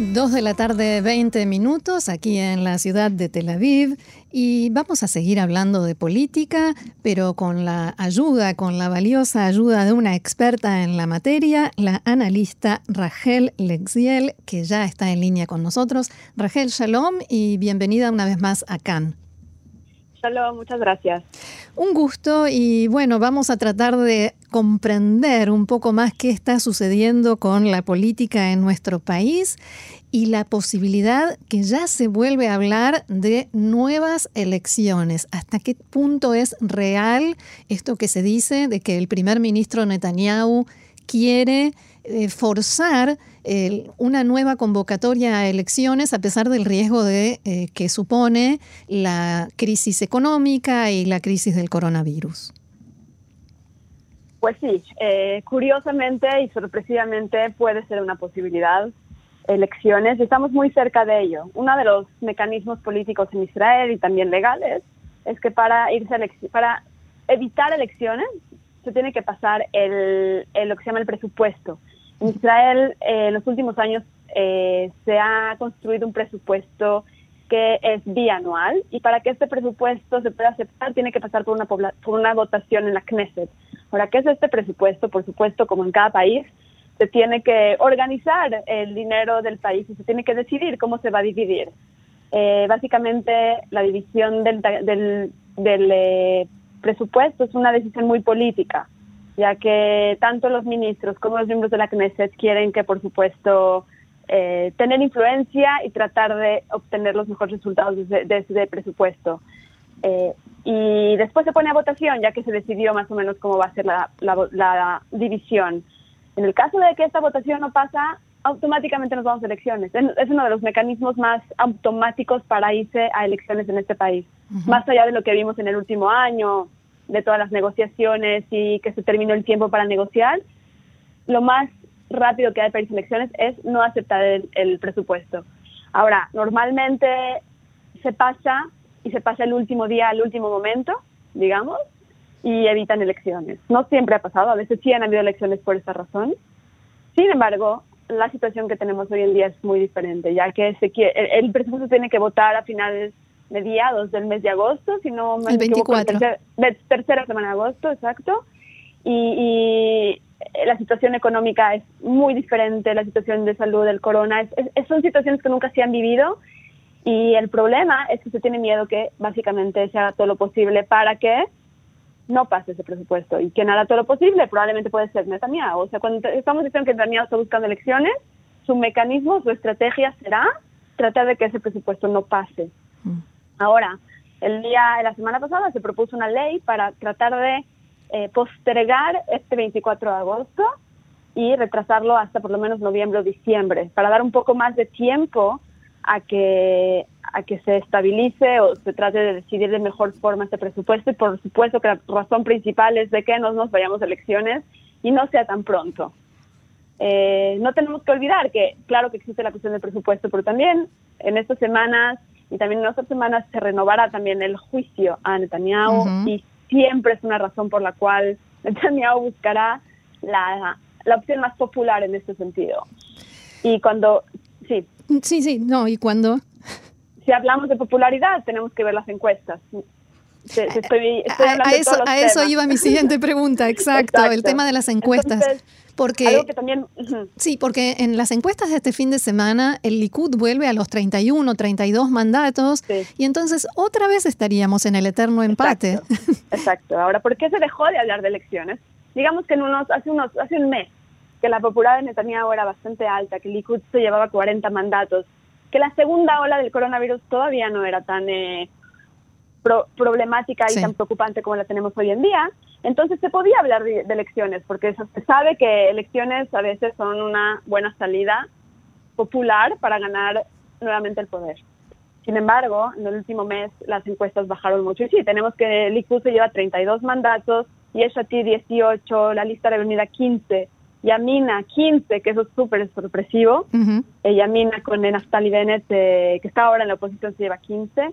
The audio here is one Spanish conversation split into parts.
Dos de la tarde, 20 minutos, aquí en la ciudad de Tel Aviv. Y vamos a seguir hablando de política, pero con la ayuda, con la valiosa ayuda de una experta en la materia, la analista Rachel Lexiel, que ya está en línea con nosotros. Rachel, shalom y bienvenida una vez más a Cannes. Shalom, muchas gracias. Un gusto y bueno, vamos a tratar de comprender un poco más qué está sucediendo con la política en nuestro país y la posibilidad que ya se vuelve a hablar de nuevas elecciones. ¿Hasta qué punto es real esto que se dice de que el primer ministro Netanyahu quiere eh, forzar una nueva convocatoria a elecciones a pesar del riesgo de eh, que supone la crisis económica y la crisis del coronavirus. Pues sí, eh, curiosamente y sorpresivamente puede ser una posibilidad elecciones y estamos muy cerca de ello. Uno de los mecanismos políticos en Israel y también legales es que para irse para evitar elecciones se tiene que pasar el, lo que se llama el presupuesto. Israel, eh, en los últimos años, eh, se ha construido un presupuesto que es bianual y para que este presupuesto se pueda aceptar tiene que pasar por una, por una votación en la Knesset. Ahora, ¿qué es este presupuesto? Por supuesto, como en cada país, se tiene que organizar el dinero del país y se tiene que decidir cómo se va a dividir. Eh, básicamente, la división del, del, del presupuesto es una decisión muy política ya que tanto los ministros como los miembros de la Knesset quieren que, por supuesto, eh, tener influencia y tratar de obtener los mejores resultados de, ese presupuesto. Eh, y después se pone a votación, ya que se decidió más o menos cómo va a ser la, la, división. En el caso de que esta votación no pasa, automáticamente nos vamos a elecciones. Es uno de los mecanismos más automáticos para irse a elecciones en este país. Más allá de lo que vimos en el último año, de todas las negociaciones y que se terminó el tiempo para negociar, lo más rápido que hay para elecciones es no aceptar el, presupuesto. Ahora, normalmente se pasa y se pasa el último día, el último momento, digamos, y evitan elecciones. No siempre ha pasado, a veces sí han habido elecciones por esta razón. Sin embargo, la situación que tenemos hoy en día es muy diferente, ya que quiere, el presupuesto tiene que votar a finales mediados del mes de agosto, si no me el 24. tercera semana de agosto, exacto. Y, la situación económica es muy diferente, la situación de salud del corona, es, son situaciones que nunca se han vivido y el problema es que se tiene miedo que básicamente se haga todo lo posible para que no pase ese presupuesto. Y quien hará todo lo posible probablemente puede ser Netanyahu. O sea, cuando estamos diciendo que Netanyahu está buscando elecciones, su mecanismo, su estrategia será tratar de que ese presupuesto no pase. Mm. Ahora, el día, la semana pasada se propuso una ley para tratar de eh, postergar este 24 de agosto y retrasarlo hasta por lo menos noviembre o diciembre, para dar un poco más de tiempo a que, a que se estabilice o se trate de decidir de mejor forma este presupuesto y por supuesto que la razón principal es de que no nos vayamos a elecciones y no sea tan pronto. Eh, no tenemos que olvidar que claro que existe la cuestión del presupuesto, pero también en estas semanas y también en otras semanas se renovará también el juicio a Netanyahu y siempre es una razón por la cual Netanyahu buscará la, la opción más popular en este sentido. Y cuando, sí. Sí, sí, no, ¿y cuando Si hablamos de popularidad, tenemos que ver las encuestas. Estoy, a, eso, a eso iba mi siguiente pregunta, exacto, el tema de las encuestas. Porque, también, Sí, porque en las encuestas de este fin de semana el Likud vuelve a los 31, 32 mandatos y entonces otra vez estaríamos en el eterno empate. Exacto. Ahora, ¿por qué se dejó de hablar de elecciones? Digamos que en unos, hace, unos, hace un mes que la popularidad de Netanyahu era bastante alta, que el Likud se llevaba 40 mandatos, que la segunda ola del coronavirus todavía no era tan... Eh, problemática y tan preocupante como la tenemos hoy en día, entonces se podía hablar de, elecciones, porque se sabe que elecciones a veces son una buena salida popular para ganar nuevamente el poder. Sin embargo, en el último mes las encuestas bajaron mucho. Y sí, tenemos que el Likud se lleva 32 mandatos, y Yeshati 18, la lista de venida 15, Yamina 15, que eso es súper sorpresivo. Uh Yamina con Naftali Bennett, eh, que está ahora en la oposición, se lleva 15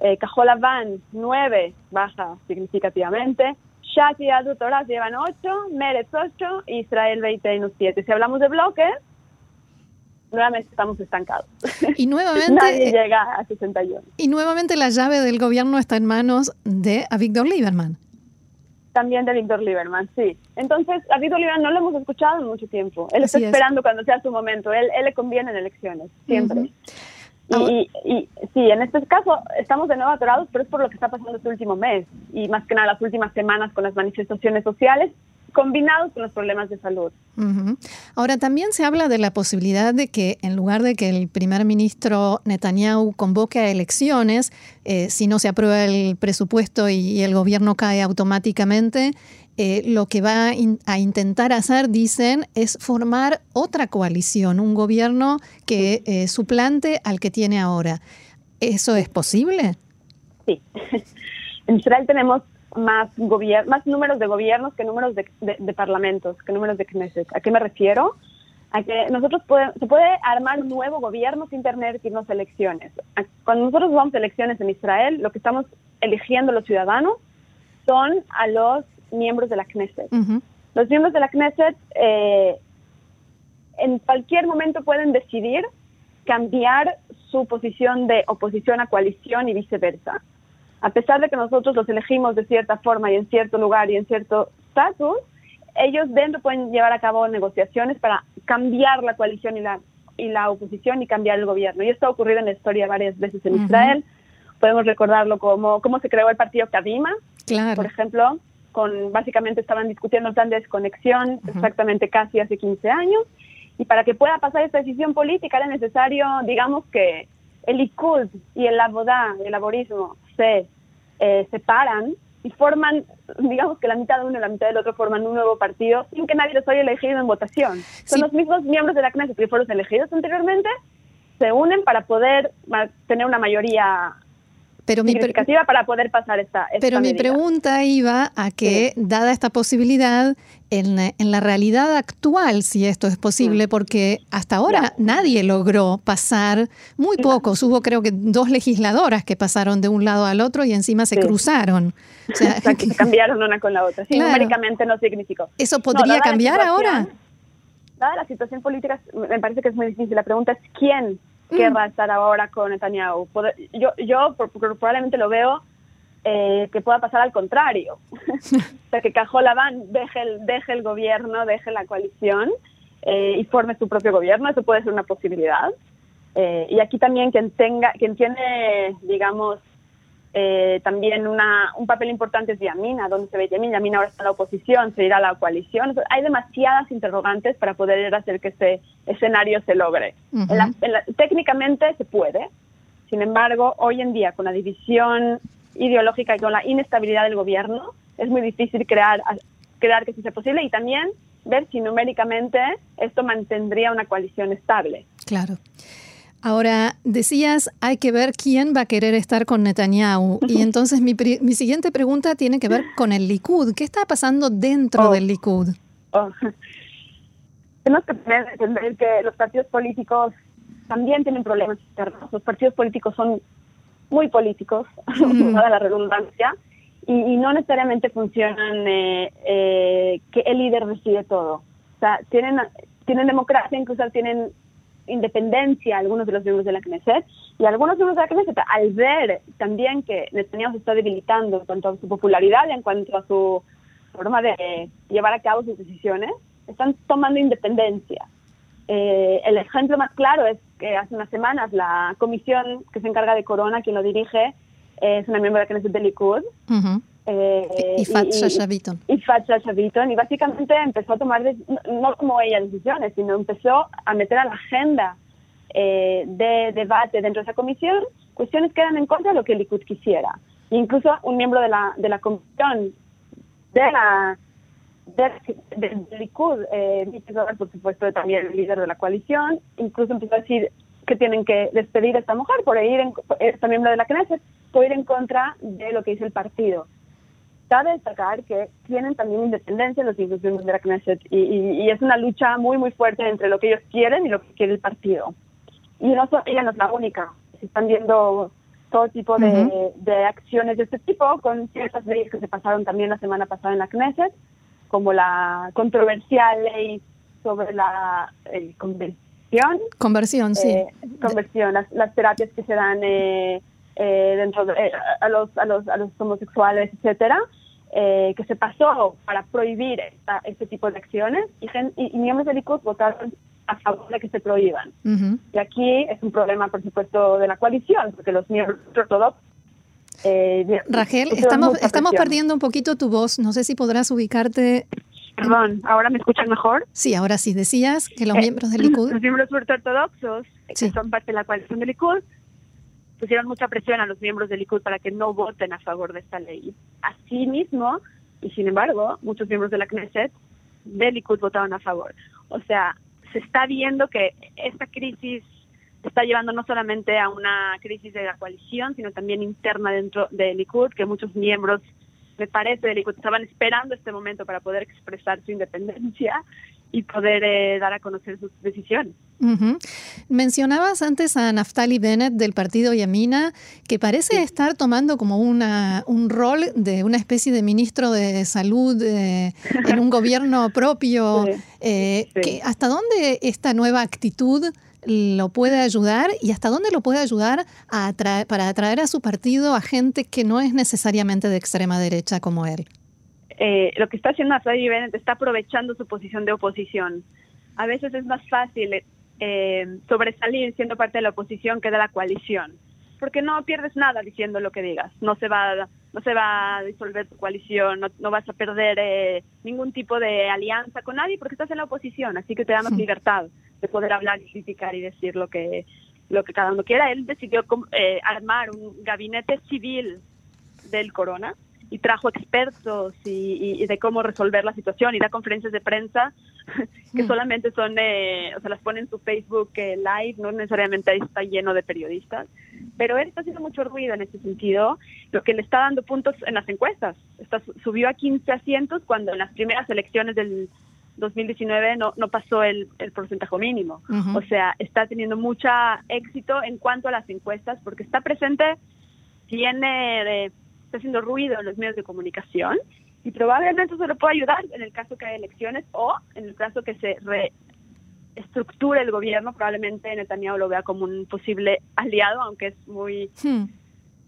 Eh, Van 9, baja significativamente. Shati y Adutoras llevan 8, Meretz 8, Israel 20 7. Si hablamos de bloques, nuevamente estamos estancados. Y nuevamente nadie llega a 61. Y nuevamente la llave del gobierno está en manos de Víctor Lieberman. También de Víctor Lieberman, sí. Entonces, a Víctor Lieberman no lo hemos escuchado en mucho tiempo. Él está esperando cuando sea su momento. Él, él le conviene en elecciones, siempre. Y, y, sí, en este caso estamos de nuevo atorados, pero es por lo que está pasando este último mes y más que nada las últimas semanas con las manifestaciones sociales combinados con los problemas de salud. Ahora, también se habla de la posibilidad de que en lugar de que el primer ministro Netanyahu convoque a elecciones, eh, si no se aprueba el presupuesto y, el gobierno cae automáticamente, eh, lo que va a intentar hacer, dicen, es formar otra coalición, un gobierno que eh, suplante al que tiene ahora. ¿Eso es posible? Sí. En Israel tenemos más, más números de gobiernos que números de, parlamentos, que números de Knesset. ¿A qué me refiero? A que nosotros se puede armar un nuevo gobierno sin tener que irnos a elecciones. Cuando nosotros vamos a elecciones en Israel, lo que estamos eligiendo los ciudadanos son a los miembros de la Knesset. Los miembros de la Knesset eh, en cualquier momento pueden decidir cambiar su posición de oposición a coalición y viceversa a pesar de que nosotros los elegimos de cierta forma y en cierto lugar y en cierto estatus, ellos dentro pueden llevar a cabo negociaciones para cambiar la coalición y la, y la oposición y cambiar el gobierno. Y esto ha ocurrido en la historia varias veces en Israel. Podemos recordarlo como cómo se creó el partido Kadima, por ejemplo, con básicamente estaban discutiendo el plan de desconexión exactamente casi hace 15 años. Y para que pueda pasar esta decisión política era necesario, digamos, que el Likud y el Abodá, el laborismo, se eh, separan y forman, digamos que la mitad de uno y la mitad del otro forman un nuevo partido sin que nadie los haya elegido en votación. Son los mismos miembros de la Knesset que fueron elegidos anteriormente, se unen para poder tener una mayoría pero mi para poder pasar esta, Pero mi pregunta iba a que, dada esta posibilidad, en, en, la realidad actual, si esto es posible, mm. porque hasta ahora nadie logró pasar, muy pocos, hubo creo que dos legisladoras que pasaron de un lado al otro y encima se cruzaron. O sea, que cambiaron una con la otra. Sí, numéricamente no significó. ¿Eso podría cambiar ahora? Dada la situación política, me parece que es muy difícil. La pregunta es quién querrá mm. estar ahora con Netanyahu. Yo, yo probablemente lo veo eh, que pueda pasar al contrario. o sea, que Cajolabán deje el, deje el gobierno, deje la coalición eh, y forme su propio gobierno. Eso puede ser una posibilidad. Eh, y aquí también quien tenga, quien tiene, digamos, eh, también una, un papel importante es Yamina, donde se ve Yamina. Yamina ahora está en la oposición, se irá a la coalición. hay demasiadas interrogantes para poder hacer que ese escenario se logre. técnicamente se puede, sin embargo, hoy en día, con la división ideológica y con la inestabilidad del gobierno, es muy difícil crear, crear que eso sea posible y también ver si numéricamente esto mantendría una coalición estable. Claro. Ahora, decías, hay que ver quién va a querer estar con Netanyahu. Y entonces mi, mi siguiente pregunta tiene que ver con el Likud. ¿Qué está pasando dentro oh. del Likud? Oh. Tenemos que entender que los partidos políticos también tienen problemas internos. Los partidos políticos son muy políticos, mm. la redundancia, y, no necesariamente funcionan eh, eh, que el líder decide todo. O sea, tienen, tienen democracia, incluso tienen independencia algunos de los miembros de la Knesset y algunos miembros de la Knesset al ver también que Netanyahu se está debilitando en cuanto a su popularidad y en cuanto a su forma de llevar a cabo sus decisiones, están tomando independencia. Eh, el ejemplo más claro es que hace unas semanas la comisión que se encarga de Corona, quien lo dirige, es una miembro de la Knesset de Likud, eh, y Fat Y básicamente empezó a tomar, no como ella decisiones, sino empezó a meter a la agenda eh, de debate dentro de esa comisión cuestiones que eran en contra de lo que Likud quisiera. Incluso un miembro de la, de la comisión de la de, Likud, eh, por supuesto, también el líder de la coalición, incluso empezó a decir que tienen que despedir a esta mujer por ir, en, esta miembro de la Knesset, por ir en contra de lo que dice el partido. Cabe destacar que tienen también independencia los instituciones de la Knesset y, es una lucha muy, muy fuerte entre lo que ellos quieren y lo que quiere el partido. Y no ella no es la única. Se están viendo todo tipo de, de, acciones de este tipo, con ciertas leyes que se pasaron también la semana pasada en la Knesset, como la controversial ley sobre la eh, conversión. Conversión, sí. Eh, conversión, las, las, terapias que se dan eh, dentro de, a, los, a, los, a los homosexuales, etcétera. Que se pasó para prohibir este tipo de acciones y, y, miembros del Likud votaron a favor de que se prohíban. Y aquí es un problema, por supuesto, de la coalición, porque los miembros ortodoxos eh, Rachel, estamos, estamos perdiendo un poquito tu voz. No sé si podrás ubicarte. Perdón, ¿ahora me escuchan mejor? Sí, ahora sí. Decías que los eh, miembros del Likud... Los miembros ortodoxos, que son parte de la coalición del Likud, pusieron mucha presión a los miembros del Likud para que no voten a favor de esta ley. Asimismo, y sin embargo, muchos miembros de la Knesset del Likud votaron a favor. O sea, se está viendo que esta crisis está llevando no solamente a una crisis de la coalición, sino también interna dentro de Likud, que muchos miembros, me parece, de Likud estaban esperando este momento para poder expresar su independencia y poder eh, dar a conocer sus decisiones. Mencionabas antes a Naftali Bennett del partido Yamina, que parece estar tomando como una, un rol de una especie de ministro de salud eh, en un gobierno propio. Eh, ¿Hasta dónde esta nueva actitud lo puede ayudar y hasta dónde lo puede ayudar a para atraer a su partido a gente que no es necesariamente de extrema derecha como él? Eh, lo que está haciendo Naftali Bennett está aprovechando su posición de oposición. A veces es más fácil eh, sobresalir siendo parte de la oposición que de la coalición, porque no pierdes nada diciendo lo que digas, no se va, no se va a disolver tu coalición, no, vas a perder eh, ningún tipo de alianza con nadie porque estás en la oposición, así que te da más libertad de poder hablar y criticar y decir lo que lo que cada uno quiera. Él decidió eh, armar un gabinete civil del corona y trajo expertos y, de cómo resolver la situación y da conferencias de prensa que mm. solamente son, eh, o sea, las pone en su Facebook eh, live, no necesariamente ahí está lleno de periodistas, pero él está haciendo mucho ruido en ese sentido, lo que le está dando puntos en las encuestas. Está, subió a 15 asientos cuando en las primeras elecciones del 2019 no, no pasó el, el porcentaje mínimo. O sea, está teniendo mucho éxito en cuanto a las encuestas porque está presente, tiene... De, está haciendo ruido en los medios de comunicación y probablemente eso le pueda ayudar en el caso que haya elecciones o en el caso que se reestructure el gobierno, probablemente Netanyahu lo vea como un posible aliado, aunque es muy... Hmm.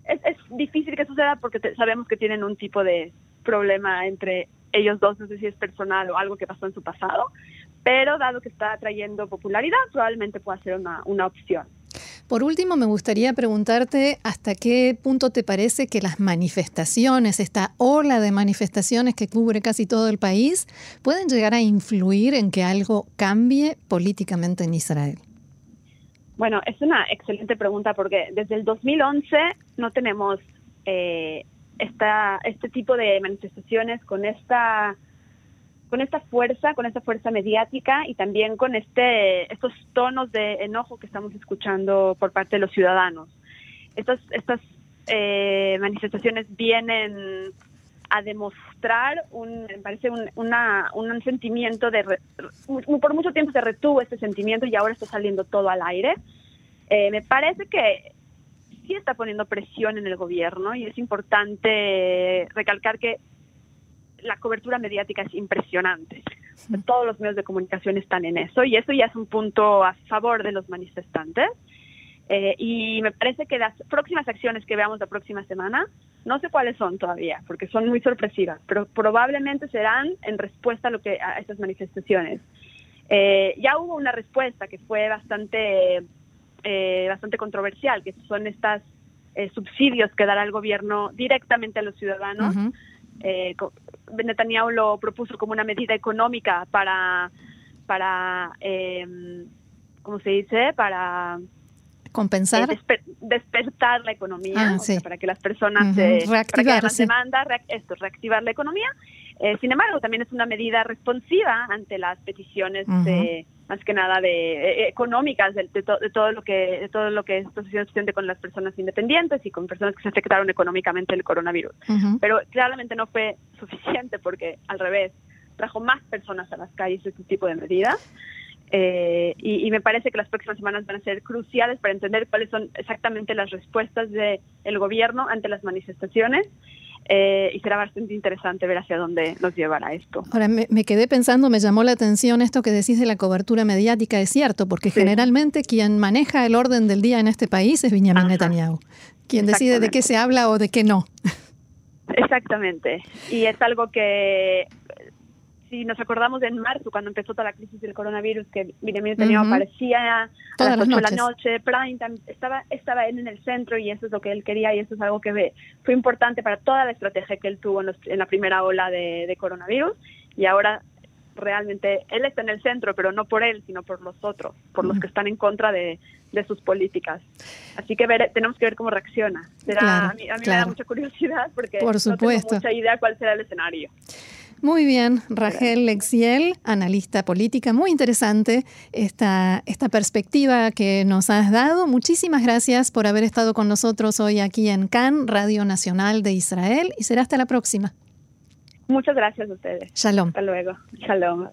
Es, es, difícil que suceda porque sabemos que tienen un tipo de problema entre ellos dos, no sé si es personal o algo que pasó en su pasado, pero dado que está trayendo popularidad, probablemente pueda ser una, una opción. Por último, me gustaría preguntarte hasta qué punto te parece que las manifestaciones, esta ola de manifestaciones que cubre casi todo el país, pueden llegar a influir en que algo cambie políticamente en Israel. Bueno, es una excelente pregunta porque desde el 2011 no tenemos eh, esta, este tipo de manifestaciones con esta con esta fuerza, con esta fuerza mediática y también con este, estos tonos de enojo que estamos escuchando por parte de los ciudadanos. Estas, estas eh, manifestaciones vienen a demostrar, un, me parece, un, una, un sentimiento de... por mucho tiempo se retuvo este sentimiento y ahora está saliendo todo al aire. Eh, me parece que sí está poniendo presión en el gobierno y es importante recalcar que la cobertura mediática es impresionante. Todos los medios de comunicación están en eso y eso ya es un punto a favor de los manifestantes. Eh, y me parece que las próximas acciones que veamos la próxima semana, no sé cuáles son todavía, porque son muy sorpresivas, pero probablemente serán en respuesta a, lo que, a estas manifestaciones. Eh, ya hubo una respuesta que fue bastante, eh, bastante controversial, que son estos subsidios que dará el gobierno directamente a los ciudadanos eh, Netanyahu lo propuso como una medida económica para, para eh, ¿cómo se dice? Para compensar, eh, despertar la economía, ah, para que las personas eh, reactivar demanda, esto, reactivar la economía. Eh, sin embargo, también es una medida responsiva ante las peticiones de más que nada de económicas de, todo lo que de todo lo que está sucediendo con las personas independientes y con personas que se afectaron económicamente del coronavirus. Pero claramente no fue suficiente porque al revés trajo más personas a las calles este tipo de medidas. Eh, y, me parece que las próximas semanas van a ser cruciales para entender cuáles son exactamente las respuestas del el gobierno ante las manifestaciones. Eh, y será bastante interesante ver hacia dónde nos llevará esto. Ahora, me, quedé pensando, me llamó la atención esto que decís de la cobertura mediática, es cierto, porque generalmente quien maneja el orden del día en este país es Benjamin Netanyahu, quien decide de qué se habla o de qué no. Exactamente, y es algo que si nos acordamos de en marzo, cuando empezó toda la crisis del coronavirus, que Benjamin Netanyahu aparecía a las 8 de la noche, prime estaba, estaba él en el centro y eso es lo que él quería y eso es algo que fue importante para toda la estrategia que él tuvo en, la primera ola de, coronavirus y ahora realmente él está en el centro, pero no por él, sino por los otros, por los que están en contra de, sus políticas. Así que tenemos que ver cómo reacciona. a mí, me da mucha curiosidad porque por no tengo mucha idea cuál será el escenario. Muy bien, Rachel Lexiel, analista política, muy interesante esta, esta perspectiva que nos has dado. Muchísimas gracias por haber estado con nosotros hoy aquí en Cannes, Radio Nacional de Israel, y será hasta la próxima. Muchas gracias a ustedes. Shalom. Hasta luego. Shalom.